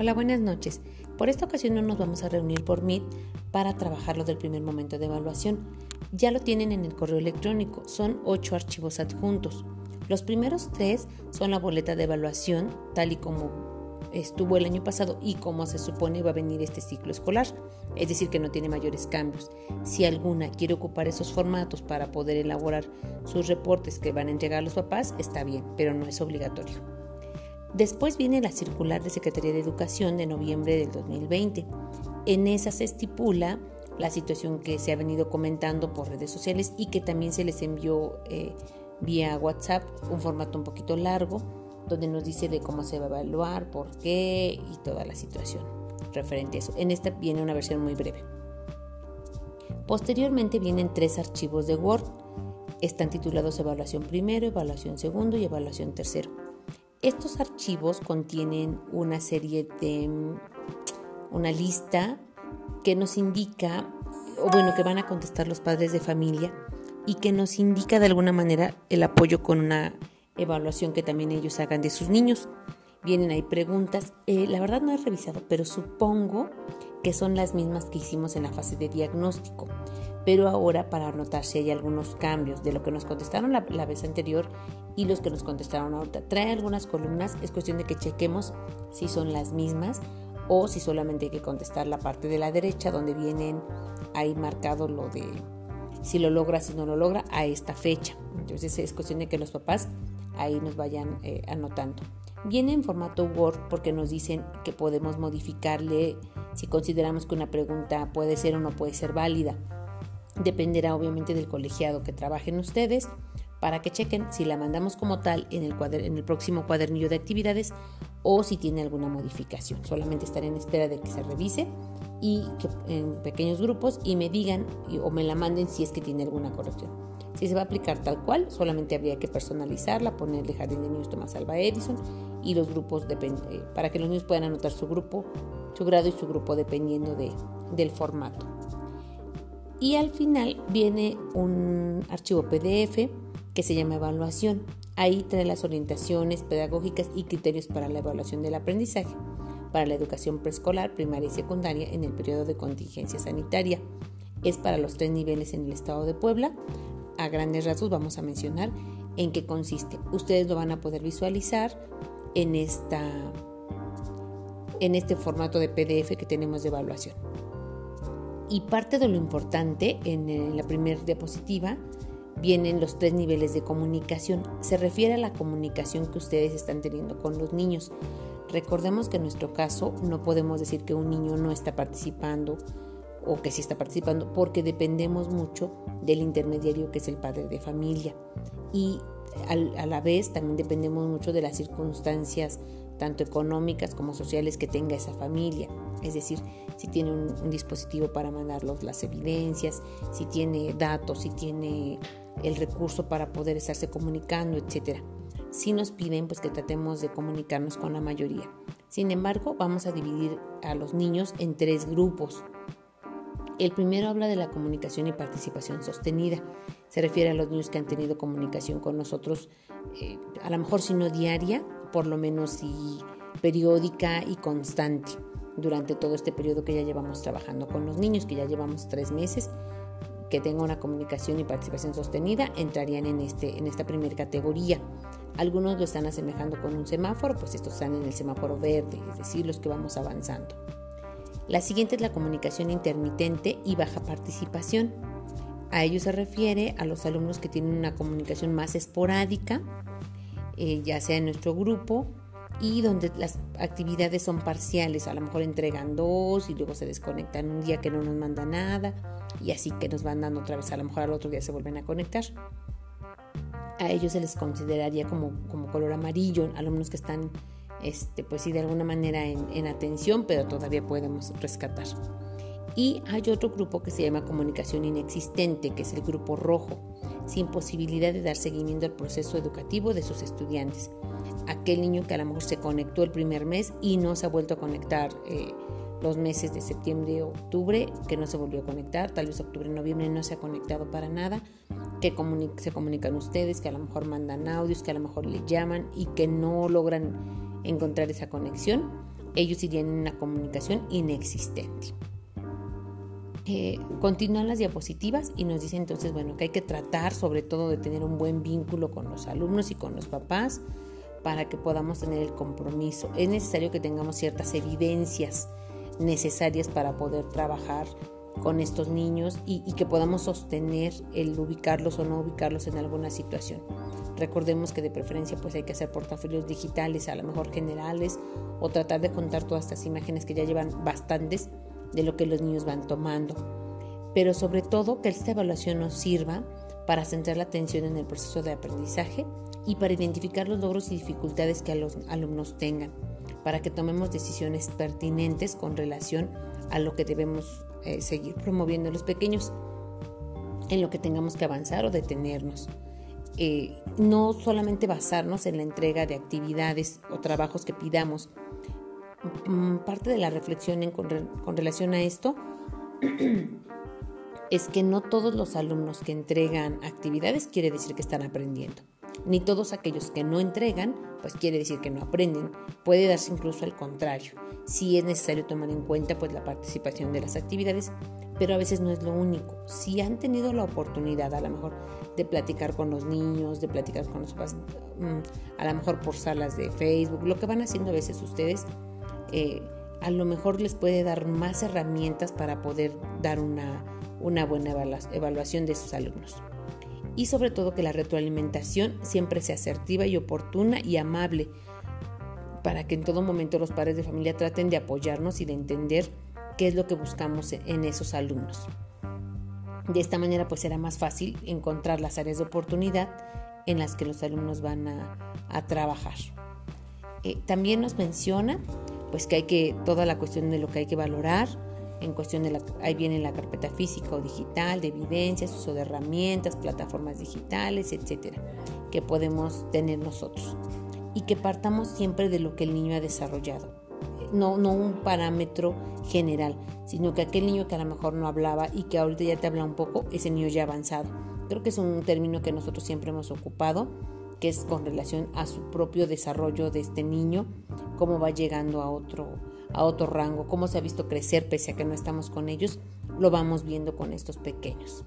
Hola, buenas noches. Por esta ocasión no nos vamos a reunir por Meet para trabajar lo del primer momento de evaluación. Ya lo tienen en el correo electrónico, son ocho archivos adjuntos. Los primeros tres son la boleta de evaluación, tal y como estuvo el año pasado y como se supone va a venir este ciclo escolar, es decir, que no tiene mayores cambios. Si alguna quiere ocupar esos formatos para poder elaborar sus reportes que van a entregar los papás, está bien, pero no es obligatorio. Después viene la circular de Secretaría de Educación de noviembre del 2020. En esa se estipula la situación que se ha venido comentando por redes sociales y que también se les envió eh, vía WhatsApp, un formato un poquito largo, donde nos dice de cómo se va a evaluar, por qué y toda la situación referente a eso. En esta viene una versión muy breve. Posteriormente vienen tres archivos de Word. Están titulados Evaluación primero, Evaluación segundo y Evaluación tercero. Estos archivos contienen una serie de, mm, una lista que nos indica, o bueno, que van a contestar los padres de familia y que nos indica de alguna manera el apoyo con una evaluación que también ellos hagan de sus niños. Vienen ahí preguntas, eh, la verdad no he revisado, pero supongo que son las mismas que hicimos en la fase de diagnóstico pero ahora para anotar si hay algunos cambios de lo que nos contestaron la, vez anterior y los que nos contestaron ahorita. Trae algunas columnas, es cuestión de que chequemos si son las mismas o si solamente hay que contestar la parte de la derecha donde vienen ahí marcado lo de si lo logra, si no lo logra a esta fecha. Entonces es cuestión de que los papás ahí nos vayan eh, anotando. Viene en formato Word porque nos dicen que podemos modificarle si consideramos que una pregunta puede ser o no puede ser válida. Dependerá obviamente del colegiado que trabajen ustedes para que chequen si la mandamos como tal en el, en el próximo cuadernillo de actividades o si tiene alguna modificación. Solamente estaré en espera de que se revise y en pequeños grupos y me digan o me la manden si es que tiene alguna corrección. Si se va a aplicar tal cual, solamente habría que personalizarla, ponerle Jardín de Niños Tomás Alba Edison y los grupos eh, para que los niños puedan anotar su grupo, su grado y su grupo dependiendo de, del formato. Y al final viene un archivo PDF que se llama evaluación. Ahí trae las orientaciones pedagógicas y criterios para la evaluación del aprendizaje para la educación preescolar, primaria y secundaria en el periodo de contingencia sanitaria. Es para los tres niveles en el estado de Puebla. A grandes rasgos vamos a mencionar en qué consiste. Ustedes lo van a poder visualizar en, esta, en este formato de PDF que tenemos de evaluación. Y parte de lo importante en la primera diapositiva vienen los tres niveles de comunicación. Se refiere a la comunicación que ustedes están teniendo con los niños. Recordemos que en nuestro caso no podemos decir que un niño no está participando o que sí está participando porque dependemos mucho del intermediario que es el padre de familia. Y a la vez también dependemos mucho de las circunstancias tanto económicas como sociales que tenga esa familia. Es decir, si tiene un, dispositivo para mandarlos las evidencias, si tiene datos, si tiene el recurso para poder estarse comunicando, etc. Si nos piden pues que tratemos de comunicarnos con la mayoría. Sin embargo, vamos a dividir a los niños en tres grupos. El primero habla de la comunicación y participación sostenida. Se refiere a los niños que han tenido comunicación con nosotros, eh, a lo mejor si no diaria, por lo menos si periódica y constante durante todo este periodo que ya llevamos trabajando con los niños, que ya llevamos tres meses, que tenga una comunicación y participación sostenida, entrarían en, este, en esta primera categoría. Algunos lo están asemejando con un semáforo, pues estos están en el semáforo verde, es decir, los que vamos avanzando. La siguiente es la comunicación intermitente y baja participación. A ello se refiere a los alumnos que tienen una comunicación más esporádica, eh, ya sea en nuestro grupo y donde las actividades son parciales, a lo mejor entregan dos y luego se desconectan un día que no nos manda nada y así que nos van dando otra vez, a lo mejor al otro día se vuelven a conectar. A ellos se les consideraría como, como color amarillo, alumnos que están, este, pues sí, de alguna manera en, en atención, pero todavía podemos rescatar. Y hay otro grupo que se llama comunicación inexistente, que es el grupo rojo, sin posibilidad de dar seguimiento al proceso educativo de sus estudiantes. Aquel niño que a lo mejor se conectó el primer mes y no se ha vuelto a conectar eh, los meses de septiembre octubre, que no se volvió a conectar, tal vez octubre, noviembre no se ha conectado para nada, que se comunican ustedes, que a lo mejor mandan audios, que a lo mejor le llaman y que no logran encontrar esa conexión ellos irían en una comunicación inexistente. Eh, continúan las diapositivas y nos dice entonces, bueno, que hay que tratar sobre todo de tener un buen vínculo con los alumnos y con los papás para que podamos tener el compromiso. Es necesario que tengamos ciertas evidencias necesarias para poder trabajar con estos niños y, que podamos sostener el ubicarlos o no ubicarlos en alguna situación. Recordemos que de preferencia pues hay que hacer portafolios digitales, a lo mejor generales, o tratar de contar todas estas imágenes que ya llevan bastantes de lo que los niños van tomando. Pero sobre todo que esta evaluación nos sirva para centrar la atención en el proceso de aprendizaje y para identificar los logros y dificultades que los alumnos tengan, para que tomemos decisiones pertinentes con relación a lo que debemos eh, seguir promoviendo los pequeños, en lo que tengamos que avanzar o detenernos. Eh, no solamente basarnos en la entrega de actividades o trabajos que pidamos. Mm, parte de la reflexión con, con relación a esto es que no todos los alumnos que entregan actividades quiere decir que están aprendiendo ni todos aquellos que no entregan, pues quiere decir que no aprenden. Puede darse incluso al contrario. Sí es necesario tomar en cuenta pues la participación de las actividades, pero a veces no es lo único. Si han tenido la oportunidad a lo mejor de platicar con los niños, de platicar con los papás, mm, a lo mejor por salas de Facebook, lo que van haciendo a veces ustedes, eh, a lo mejor les puede dar más herramientas para poder dar una, una buena evaluación de sus alumnos y sobre todo que la retroalimentación siempre sea asertiva y oportuna y amable para que en todo momento los padres de familia traten de apoyarnos y de entender qué es lo que buscamos en esos alumnos. De esta manera pues será más fácil encontrar las áreas de oportunidad en las que los alumnos van a, trabajar. Eh, también nos menciona pues que hay que toda la cuestión de lo que hay que valorar, en cuestión de la, ahí viene la carpeta física o digital, de evidencias, uso de herramientas, plataformas digitales, etcétera, que podemos tener nosotros. Y que partamos siempre de lo que el niño ha desarrollado. No, no un parámetro general, sino que aquel niño que a lo mejor no hablaba y que ahorita ya te habla un poco, ese niño ya avanzado. Creo que es un término que nosotros siempre hemos ocupado, que es con relación a su propio desarrollo de este niño, cómo va llegando a otro, a otro rango, cómo se ha visto crecer pese a que no estamos con ellos, lo vamos viendo con estos pequeños.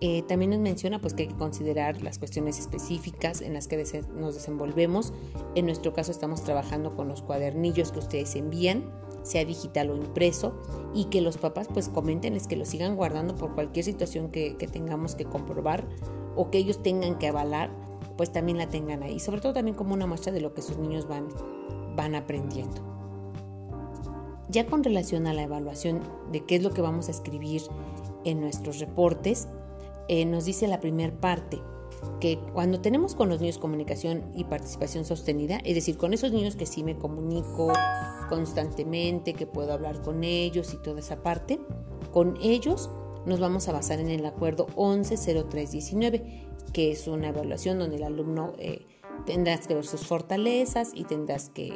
Eh, también nos menciona pues, que hay que considerar las cuestiones específicas en las que nos desenvolvemos. En nuestro caso estamos trabajando con los cuadernillos que ustedes envían, sea digital o impreso, y que los papás pues comenten, es que lo sigan guardando por cualquier situación que, que tengamos que comprobar o que ellos tengan que avalar, pues también la tengan ahí. Sobre todo también como una muestra de lo que sus niños van, van aprendiendo. Ya con relación a la evaluación de qué es lo que vamos a escribir en nuestros reportes, eh, nos dice la primera parte que cuando tenemos con los niños comunicación y participación sostenida, es decir, con esos niños que sí me comunico constantemente, que puedo hablar con ellos y toda esa parte, con ellos nos vamos a basar en el acuerdo 110319, que es una evaluación donde el alumno eh, tendrás que ver sus fortalezas y tendrás que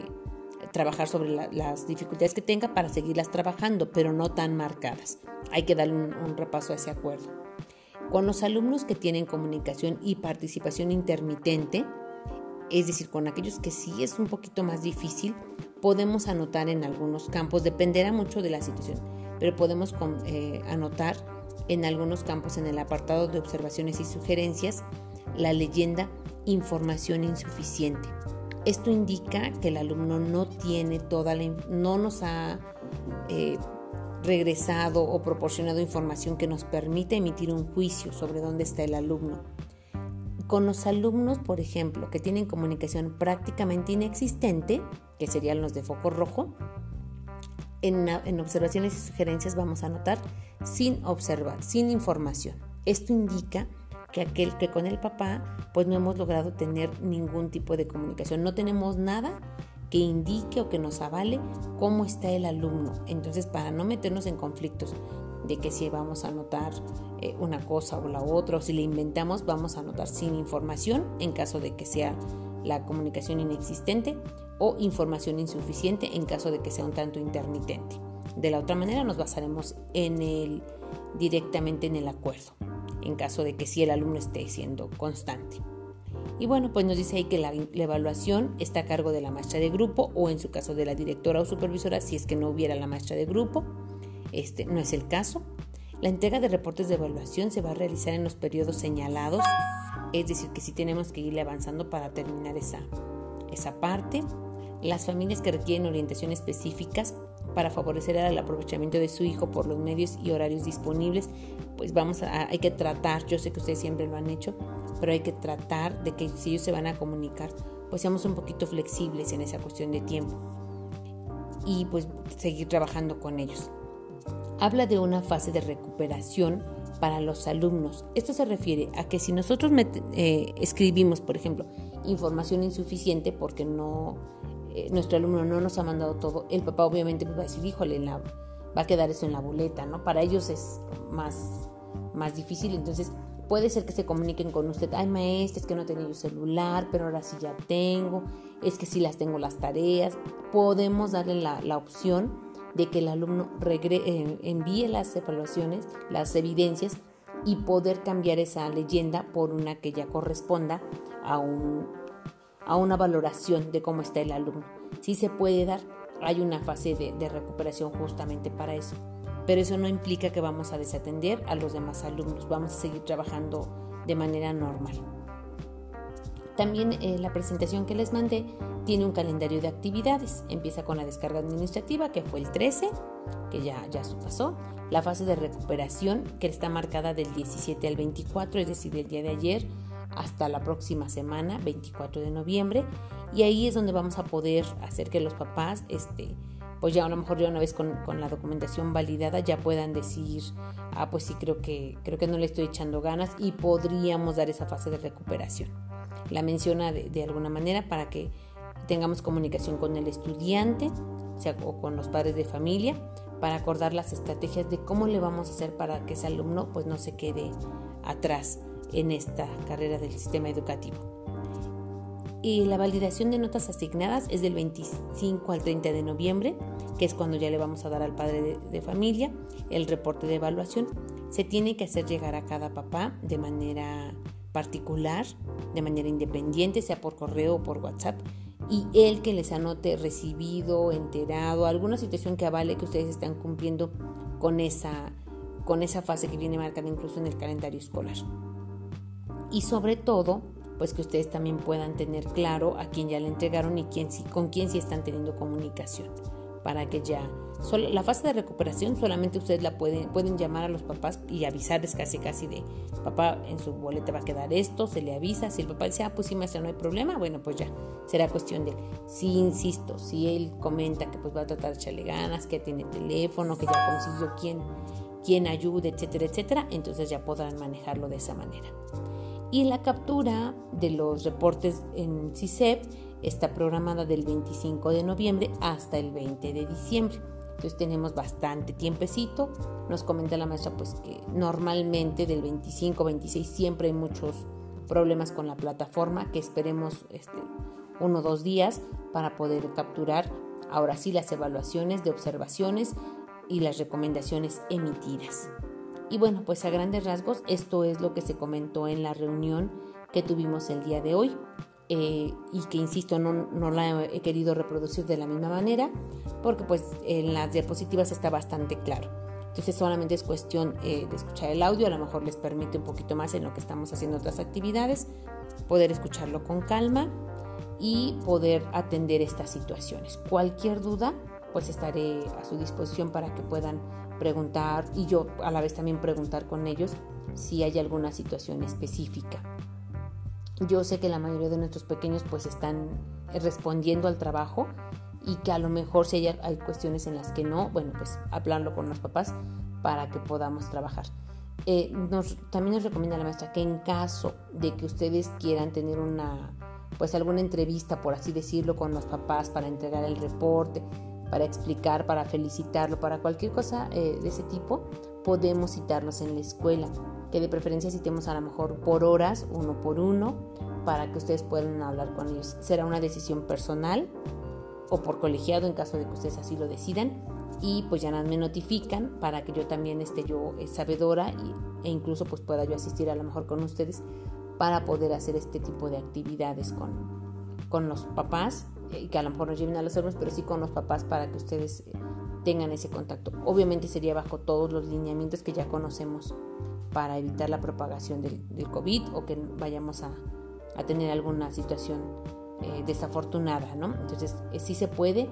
trabajar sobre las dificultades que tenga para seguirlas trabajando, pero no tan marcadas. Hay que darle un, repaso a ese acuerdo. Con los alumnos que tienen comunicación y participación intermitente, es decir, con aquellos que sí es un poquito más difícil, podemos anotar en algunos campos, dependerá mucho de la situación, pero podemos eh, anotar en algunos campos en el apartado de observaciones y sugerencias la leyenda información insuficiente. Esto indica que el alumno no tiene toda la, no nos ha eh, regresado o proporcionado información que nos permite emitir un juicio sobre dónde está el alumno. Con los alumnos, por ejemplo, que tienen comunicación prácticamente inexistente, que serían los de foco rojo, en, observaciones y sugerencias vamos a anotar sin observar, sin información. Esto indica que aquel que con el papá pues no hemos logrado tener ningún tipo de comunicación. No tenemos nada que indique o que nos avale cómo está el alumno. Entonces, para no meternos en conflictos de que si vamos a anotar eh, una cosa o la otra, o si le inventamos, vamos a anotar sin información en caso de que sea la comunicación inexistente o información insuficiente en caso de que sea un tanto intermitente. De la otra manera nos basaremos en el directamente en el acuerdo en caso de que sí el alumno esté siendo constante. Y bueno, pues nos dice ahí que la, evaluación está a cargo de la maestra de grupo o en su caso de la directora o supervisora si es que no hubiera la maestra de grupo. Este no es el caso. La entrega de reportes de evaluación se va a realizar en los periodos señalados, es decir, que sí tenemos que irle avanzando para terminar esa, esa parte. Las familias que requieren orientación específicas para favorecer el aprovechamiento de su hijo por los medios y horarios disponibles, pues vamos a, hay que tratar, yo sé que ustedes siempre lo han hecho, pero hay que tratar de que si ellos se van a comunicar, pues seamos un poquito flexibles en esa cuestión de tiempo y pues seguir trabajando con ellos. Habla de una fase de recuperación para los alumnos. Esto se refiere a que si nosotros eh, escribimos, por ejemplo, información insuficiente porque no eh, nuestro alumno no nos ha mandado todo, el papá obviamente va a decir, híjole, va a quedar eso en la boleta, ¿no? Para ellos es más, más difícil, entonces puede ser que se comuniquen con usted, ay maestra, es que no tenía yo celular, pero ahora sí ya tengo, es que sí las tengo las tareas, podemos darle la, la opción de que el alumno eh, envíe las evaluaciones, las evidencias y poder cambiar esa leyenda por una que ya corresponda a un a una valoración de cómo está el alumno. Si se puede dar, hay una fase de, recuperación justamente para eso. Pero eso no implica que vamos a desatender a los demás alumnos, vamos a seguir trabajando de manera normal. También eh, la presentación que les mandé tiene un calendario de actividades. Empieza con la descarga administrativa, que fue el 13, que ya, ya pasó. La fase de recuperación, que está marcada del 17 al 24, es decir, el día de ayer hasta la próxima semana, 24 de noviembre, y ahí es donde vamos a poder hacer que los papás, este, pues ya a lo mejor ya una vez con, la documentación validada ya puedan decir, ah, pues sí, creo que, creo que no le estoy echando ganas y podríamos dar esa fase de recuperación. La menciona de, alguna manera para que tengamos comunicación con el estudiante o, o con los padres de familia para acordar las estrategias de cómo le vamos a hacer para que ese alumno pues no se quede atrás en esta carrera del sistema educativo. Y la validación de notas asignadas es del 25 al 30 de noviembre, que es cuando ya le vamos a dar al padre de, familia el reporte de evaluación. Se tiene que hacer llegar a cada papá de manera particular, de manera independiente, sea por correo o por WhatsApp, y él que les anote recibido, enterado, alguna situación que avale que ustedes están cumpliendo con esa, con esa fase que viene marcada incluso en el calendario escolar y sobre todo pues que ustedes también puedan tener claro a quién ya le entregaron y quién, con quién sí están teniendo comunicación para que ya la fase de recuperación solamente ustedes la pueden pueden llamar a los papás y avisarles casi casi de papá en su boleta va a quedar esto se le avisa si el papá dice ah pues sí maestra no hay problema bueno pues ya será cuestión de si insisto si él comenta que pues va a tratar de echarle ganas que tiene teléfono que ya consiguió quién quién ayude etcétera etcétera entonces ya podrán manejarlo de esa manera y la captura de los reportes en CICEP está programada del 25 de noviembre hasta el 20 de diciembre. Entonces tenemos bastante tiempecito. Nos comenta la maestra pues que normalmente del 25 26 siempre hay muchos problemas con la plataforma que esperemos este, uno o dos días para poder capturar ahora sí las evaluaciones de observaciones y las recomendaciones emitidas. Y bueno, pues a grandes rasgos esto es lo que se comentó en la reunión que tuvimos el día de hoy. Eh, y que insisto no, no, la he querido reproducir de la misma manera porque pues en las diapositivas está bastante claro entonces solamente es cuestión eh, de escuchar el audio a lo mejor les permite un poquito más en lo que estamos haciendo otras actividades poder escucharlo con calma y poder atender estas situaciones cualquier duda pues estaré a su disposición para que puedan preguntar y yo a la vez también preguntar con ellos si hay alguna situación específica. Yo sé que la mayoría de nuestros pequeños pues están respondiendo al trabajo y que a lo mejor si hay, hay cuestiones en las que no, bueno pues hablarlo con los papás para que podamos trabajar. Eh, nos, también nos recomienda la maestra que en caso de que ustedes quieran tener una pues alguna entrevista por así decirlo con los papás para entregar el reporte para explicar, para felicitarlo, para cualquier cosa eh, de ese tipo, podemos citarlos en la escuela. Que de preferencia citemos a lo mejor por horas, uno por uno, para que ustedes puedan hablar con ellos. Será una decisión personal o por colegiado en caso de que ustedes así lo decidan. Y pues ya me notifican para que yo también esté yo eh, sabedora e incluso pues pueda yo asistir a lo mejor con ustedes para poder hacer este tipo de actividades con, con los papás, y que a lo mejor nos lleven a los hermanos, pero sí con los papás para que ustedes tengan ese contacto. Obviamente sería bajo todos los lineamientos que ya conocemos para evitar la propagación del, del COVID o que vayamos a, a tener alguna situación eh, desafortunada, ¿no? Entonces, eh, sí se puede,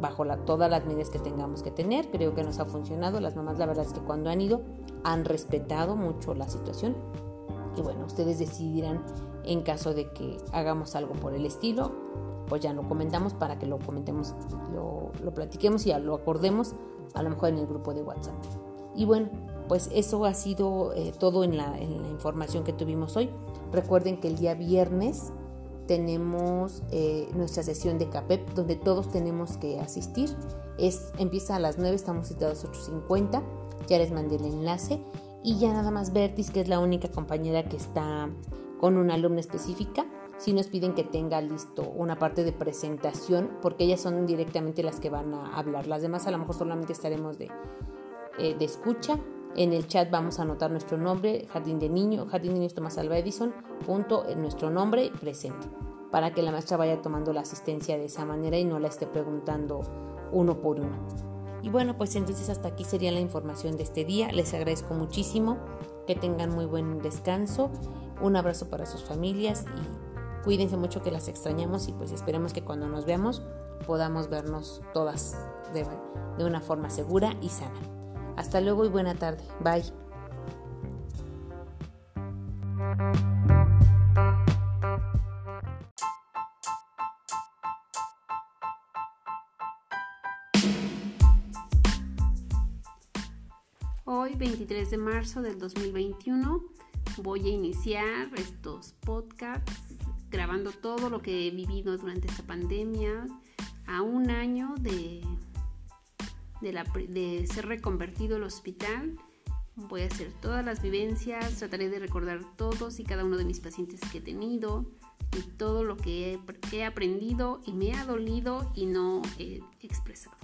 bajo la, todas las medidas que tengamos que tener, creo que nos ha funcionado. Las mamás, la verdad es que cuando han ido, han respetado mucho la situación. Y bueno, ustedes decidirán en caso de que hagamos algo por el estilo, pues ya lo comentamos para que lo comentemos, lo, lo platiquemos y lo acordemos a lo mejor en el grupo de WhatsApp. Y bueno, pues eso ha sido eh, todo en la, en la, información que tuvimos hoy. Recuerden que el día viernes tenemos eh, nuestra sesión de CAPEP donde todos tenemos que asistir. Es, empieza a las 9, estamos citados a 8.50. Ya les mandé el enlace. Y ya nada más Bertis, que es la única compañera que está con una alumna específica, si nos piden que tenga listo una parte de presentación, porque ellas son directamente las que van a hablar. Las demás a lo mejor solamente estaremos de, eh, de escucha. En el chat vamos a anotar nuestro nombre, Jardín de Niño, Jardín de Niños Tomás Alba Edison, punto, en nuestro nombre presente, para que la maestra vaya tomando la asistencia de esa manera y no la esté preguntando uno por uno. Y bueno, pues entonces hasta aquí sería la información de este día. Les agradezco muchísimo, que tengan muy buen descanso, un abrazo para sus familias y cuídense mucho que las extrañamos y pues esperemos que cuando nos veamos podamos vernos todas de, de una forma segura y sana. Hasta luego y buena tarde. Bye. Hoy, 23 de marzo del 2021, voy a iniciar estos podcasts grabando todo lo que he vivido durante esta pandemia a un año de de, ser reconvertido el hospital. Voy a hacer todas las vivencias, trataré de recordar todos y cada uno de mis pacientes que he tenido y todo lo que he, he aprendido y me ha dolido y no he expresado.